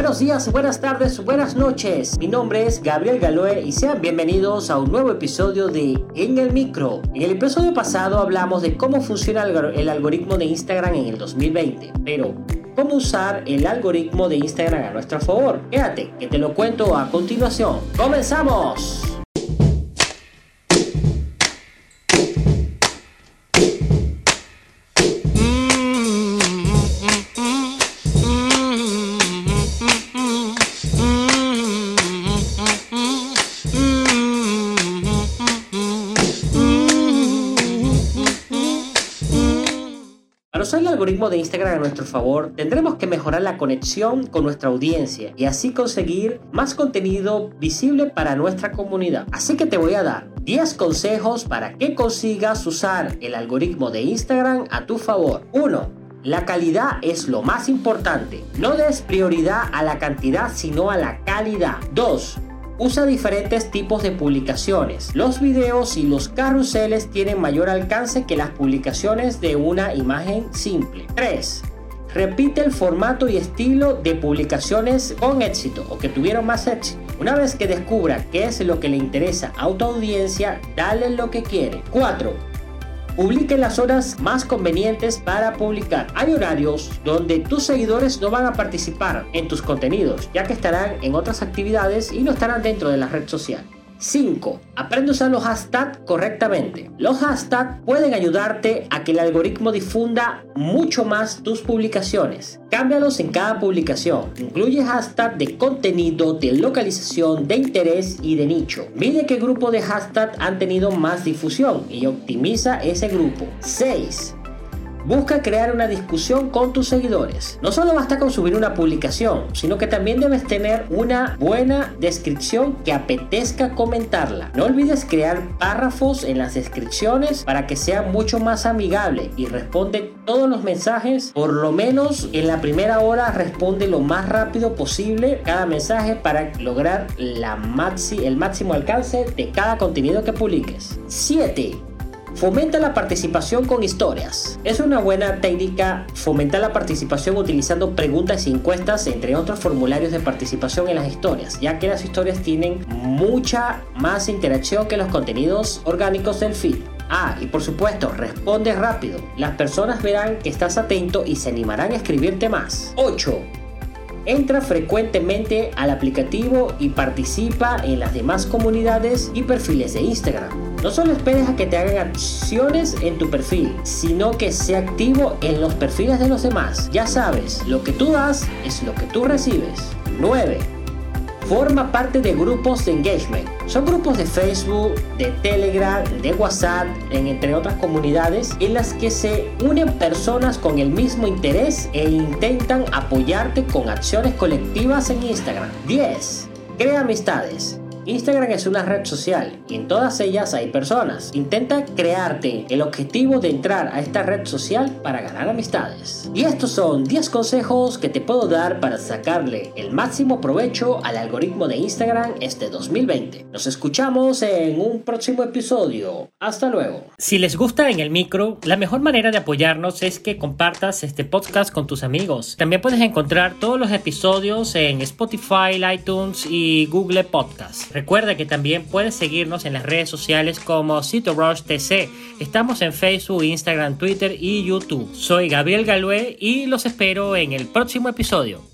Buenos días, buenas tardes, buenas noches. Mi nombre es Gabriel Galoe y sean bienvenidos a un nuevo episodio de En el Micro. En el episodio pasado hablamos de cómo funciona el algoritmo de Instagram en el 2020, pero cómo usar el algoritmo de Instagram a nuestro favor. Quédate, que te lo cuento a continuación. ¡Comenzamos! Para usar el algoritmo de Instagram a nuestro favor, tendremos que mejorar la conexión con nuestra audiencia y así conseguir más contenido visible para nuestra comunidad. Así que te voy a dar 10 consejos para que consigas usar el algoritmo de Instagram a tu favor. 1. La calidad es lo más importante. No des prioridad a la cantidad, sino a la calidad. 2 usa diferentes tipos de publicaciones. Los videos y los carruseles tienen mayor alcance que las publicaciones de una imagen simple. 3. Repite el formato y estilo de publicaciones con éxito o que tuvieron más éxito. Una vez que descubra qué es lo que le interesa a tu audiencia, dale lo que quiere. 4 Publique las horas más convenientes para publicar. Hay horarios donde tus seguidores no van a participar en tus contenidos, ya que estarán en otras actividades y no estarán dentro de la red social. 5. Aprende a usar los hashtags correctamente. Los hashtags pueden ayudarte a que el algoritmo difunda mucho más tus publicaciones. Cámbialos en cada publicación. Incluye hashtags de contenido, de localización, de interés y de nicho. Mide qué grupo de hashtags han tenido más difusión y optimiza ese grupo. 6. Busca crear una discusión con tus seguidores. No solo basta con subir una publicación, sino que también debes tener una buena descripción que apetezca comentarla. No olvides crear párrafos en las descripciones para que sea mucho más amigable y responde todos los mensajes. Por lo menos en la primera hora responde lo más rápido posible cada mensaje para lograr la maxi, el máximo alcance de cada contenido que publiques. 7. Fomenta la participación con historias. Es una buena técnica fomentar la participación utilizando preguntas y encuestas, entre otros formularios de participación en las historias, ya que las historias tienen mucha más interacción que los contenidos orgánicos del feed. Ah, y por supuesto, responde rápido. Las personas verán que estás atento y se animarán a escribirte más. 8. Entra frecuentemente al aplicativo y participa en las demás comunidades y perfiles de Instagram. No solo esperes a que te hagan acciones en tu perfil, sino que sea activo en los perfiles de los demás. Ya sabes, lo que tú das es lo que tú recibes. 9. Forma parte de grupos de engagement. Son grupos de Facebook, de Telegram, de WhatsApp, entre otras comunidades, en las que se unen personas con el mismo interés e intentan apoyarte con acciones colectivas en Instagram. 10. Crea amistades. Instagram es una red social y en todas ellas hay personas. Intenta crearte el objetivo de entrar a esta red social para ganar amistades. Y estos son 10 consejos que te puedo dar para sacarle el máximo provecho al algoritmo de Instagram este 2020. Nos escuchamos en un próximo episodio. Hasta luego. Si les gusta en el micro, la mejor manera de apoyarnos es que compartas este podcast con tus amigos. También puedes encontrar todos los episodios en Spotify, iTunes y Google Podcast. Recuerda que también puedes seguirnos en las redes sociales como CitoRush TC. Estamos en Facebook, Instagram, Twitter y YouTube. Soy Gabriel Galué y los espero en el próximo episodio.